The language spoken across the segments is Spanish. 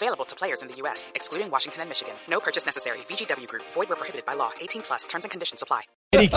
Available to players in the U.S., excluding Washington and Michigan. No purchase necessary. VGW Group. Void where prohibited by law. 18 plus. Terms and conditions apply. Eric,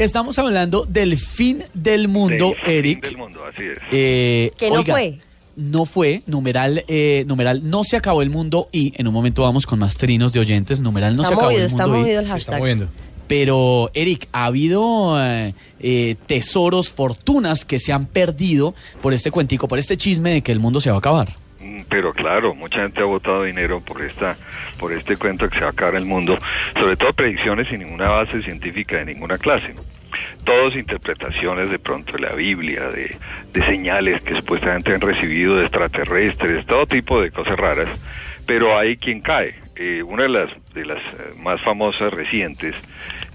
estamos hablando del fin del mundo, Del Eric. Fin del mundo, así es. Eh, Que no oiga, fue. No fue, numeral, eh, numeral, no se acabó el mundo y en un momento vamos con más trinos de oyentes, numeral, no está se acabó el está mundo y- movido el hashtag. Pero, Eric, ha habido eh, eh, tesoros, fortunas que se han perdido por este cuentico, por este chisme de que el mundo se va a acabar. Mm, Pero claro, mucha gente ha votado dinero por esta, por este cuento que se va a acabar el mundo, sobre todo predicciones sin ninguna base científica de ninguna clase. Todos interpretaciones de pronto de la Biblia, de, de señales que supuestamente han recibido de extraterrestres, todo tipo de cosas raras, pero hay quien cae. Eh, una de las, de las eh, más famosas recientes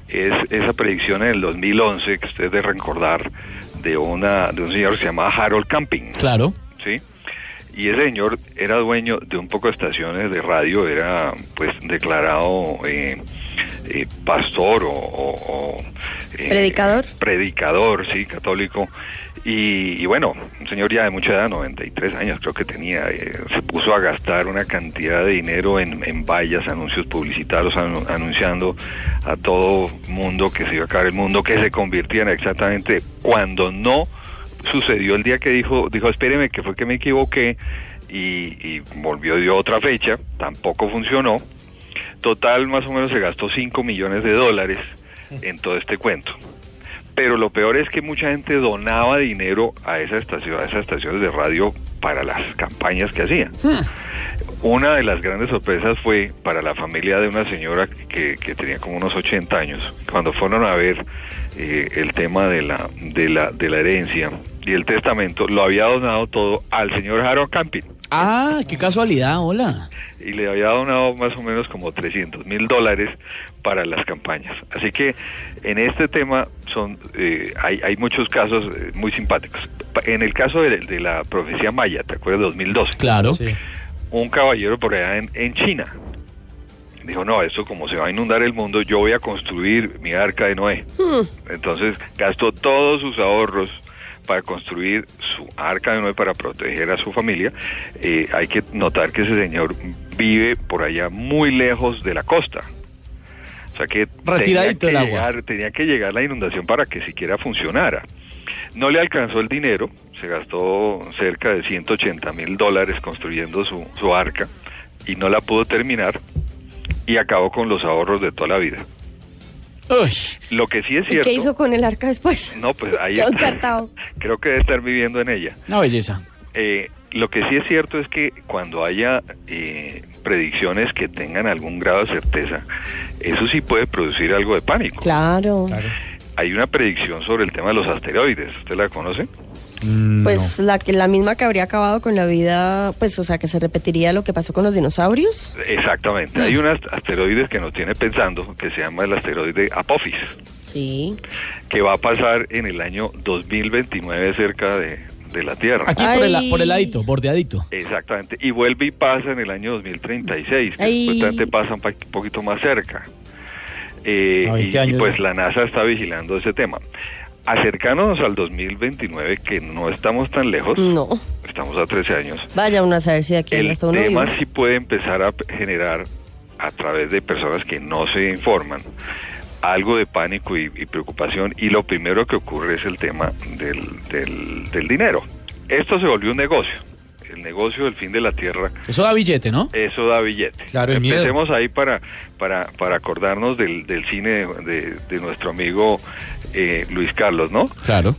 es esa predicción en el 2011 que ustedes deben recordar de, una, de un señor que se llamaba Harold Camping. Claro. ¿sí? Y ese señor era dueño de un poco de estaciones de radio, era pues declarado eh, eh, pastor o... eh, ¿Predicador? Predicador, sí, católico. Y, y bueno, un señor ya de mucha edad, 93 años creo que tenía, eh, se puso a gastar una cantidad de dinero en, en vallas, anuncios publicitarios, anu- anunciando a todo mundo que se iba a acabar el mundo, que se convirtiera exactamente cuando no sucedió el día que dijo, dijo, espéreme, que fue que me equivoqué y, volvió dio otra fecha, tampoco funcionó. Total, más o menos se gastó 5 millones de dólares en todo este cuento. Pero lo peor es que mucha gente donaba dinero a esa estación, a esas estaciones de radio para las campañas que hacían. Una de las grandes sorpresas fue para la familia de una señora que, que tenía como unos 80 años, cuando fueron a ver eh, el tema de la, de, la, de la herencia y el testamento, lo había donado todo al señor Harold Camping Ah, qué casualidad, hola. y le había donado más o menos como 300 mil dólares para las campañas. Así que en este tema son eh, hay, hay muchos casos eh, muy simpáticos. En el caso de, de la profecía maya, ¿te acuerdas? 2012. Claro. Un caballero por allá en, en China dijo, no, esto como se va a inundar el mundo, yo voy a construir mi arca de Noé. Entonces gastó todos sus ahorros para construir su arca de Noé para proteger a su familia. Eh, hay que notar que ese señor vive por allá muy lejos de la costa. O sea que tenía que, del agua. llegar, tenía que llegar la inundación para que siquiera funcionara. No le alcanzó el dinero, se gastó cerca de 180 mil dólares construyendo su, su arca y no la pudo terminar y acabó con los ahorros de toda la vida. Uy, Lo que sí es ¿Y cierto... qué hizo con el arca después? No, pues ahí está. Creo que debe estar viviendo en ella. una belleza. Eh, lo que sí es cierto es que cuando haya eh, predicciones que tengan algún grado de certeza, eso sí puede producir algo de pánico. Claro. Hay una predicción sobre el tema de los asteroides. ¿Usted la conoce? Pues la que la misma que habría acabado con la vida, pues o sea, que se repetiría lo que pasó con los dinosaurios. Exactamente. Hay un ast- asteroides que nos tiene pensando, que se llama el asteroide Apophis, Sí. que va a pasar en el año 2029 cerca de, de la Tierra. Aquí por el, por el ladito, bordeadito. Exactamente. Y vuelve y pasa en el año 2036, que supuestamente pasa un poquito más cerca. Eh, A 20 y, y pues la NASA está vigilando ese tema. Acercándonos al 2029, que no estamos tan lejos, No. estamos a 13 años, Vaya uno a saber si aquí el hasta uno tema sí puede empezar a generar a través de personas que no se informan algo de pánico y, y preocupación y lo primero que ocurre es el tema del, del, del dinero. Esto se volvió un negocio. El negocio del fin de la tierra, Eso da billete, ¿no? eso da billete. Claro, el miedo. Empecemos ahí para, para, para acordarnos del, del cine de, de- de nuestro amigo eh, Luis Carlos, ¿no? Claro.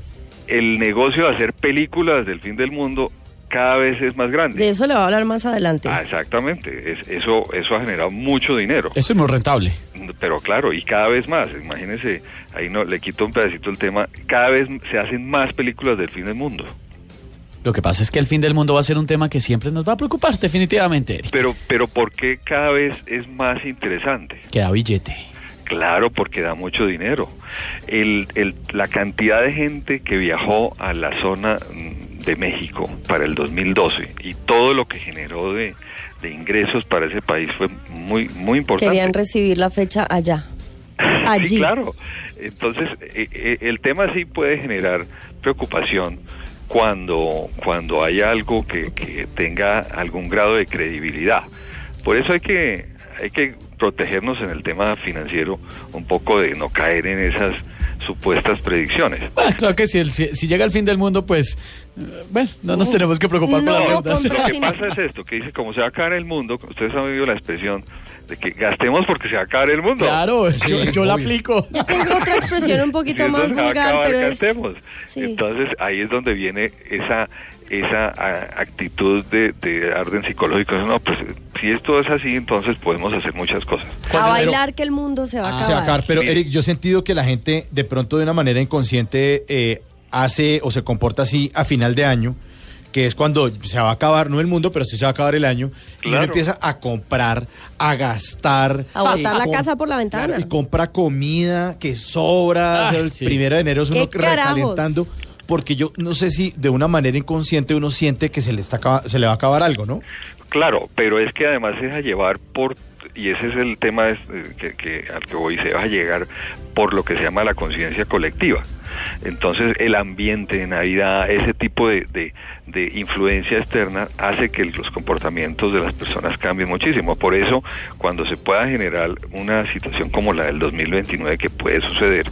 El negocio de hacer películas del fin del mundo cada vez es más grande. De eso le voy a hablar más adelante. Ah, exactamente. Es- eso, eso ha generado mucho dinero. Eso es muy rentable. Pero claro, y cada vez más. Imagínense, ahí no le quito un pedacito el tema. Cada vez se hacen más películas del fin del mundo. Lo que pasa es que el fin del mundo va a ser un tema que siempre nos va a preocupar, definitivamente, Eric. Pero, pero ¿por qué cada vez es más interesante? Que da billete. Claro, porque da mucho dinero. El, el, la cantidad de gente que viajó a la zona mm, de México para el 2012 y todo lo que generó de, de ingresos para ese país fue muy muy importante. Querían recibir la fecha allá. Allí. Sí, claro. Entonces, eh, eh, el tema sí puede generar preocupación cuando, cuando hay algo que, que tenga algún grado de credibilidad. Por eso hay que, hay que protegernos en el tema financiero un poco de no caer en esas supuestas predicciones. Ah, claro que si, el- si, si llega el fin del mundo, pues, bueno, no nos tenemos que preocupar No, por las deudas. Lo que Sí. pasa es esto, que dice, como se va a acabar el mundo, ustedes han oído la expresión de que gastemos porque se va a acabar el mundo. Claro, yo, yo la aplico. Yo tengo otra expresión un poquito más vulgar, acabar, pero es... gastemos. Sí. Entonces ahí es donde viene esa esa a- actitud de, de orden psicológico. No, pues si esto es así, entonces podemos hacer muchas cosas. A bailar que el mundo se va a Ah, acabar. se va a acabar. Pero. Eric, yo he sentido que la gente de pronto de una manera inconsciente eh, hace o se comporta así a final de año, que es cuando se va a acabar, no el mundo, pero sí se va a acabar el año, y uno empieza a comprar, a gastar. A botar la casa por la ventana. Claro, y compra comida que sobra. Ay, el sí. primero de enero es uno ¿Qué carajos? recalentando. Porque yo no sé si de una manera inconsciente uno siente que se le, está, se le va a acabar algo, ¿no? Claro, pero es que además se deja llevar por, y ese es el tema es, eh, que, que- al que voy, se deja llegar por lo que se llama la conciencia colectiva. Entonces el ambiente de Navidad, ese tipo de, de, de influencia externa hace que los comportamientos de las personas cambien muchísimo. Por eso, cuando se pueda generar una situación como la del 2029 que puede suceder,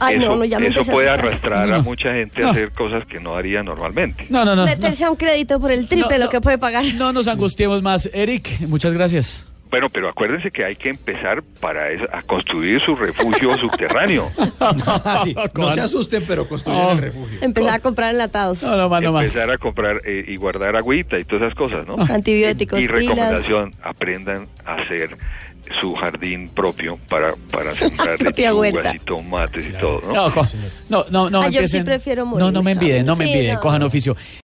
Ay, eso, no, ya me eso empecé a puede arrastrar No. a mucha gente No. a hacer cosas que no haría normalmente. No, no, no. No, Meterse a un crédito por el triple No, lo que puede pagar. no nos angustiemos más. Eric, muchas gracias. Bueno, pero acuérdense que hay que empezar para eso, a construir su refugio subterráneo. Sí, no se asusten, pero construyen Oh. el refugio. Empezar a comprar enlatados. No, no más, no más. empezar a comprar eh, y guardar agüita y todas esas cosas, ¿no? Antibióticos, Y, y pilas. recomendación, aprendan a hacer su jardín propio para, para sembrar lechugas y tomates y todo, ¿no? No, no, no, no, Ah, yo sí prefiero No, no me morir. envidien, no me Sí, envidien, no. cojan oficio.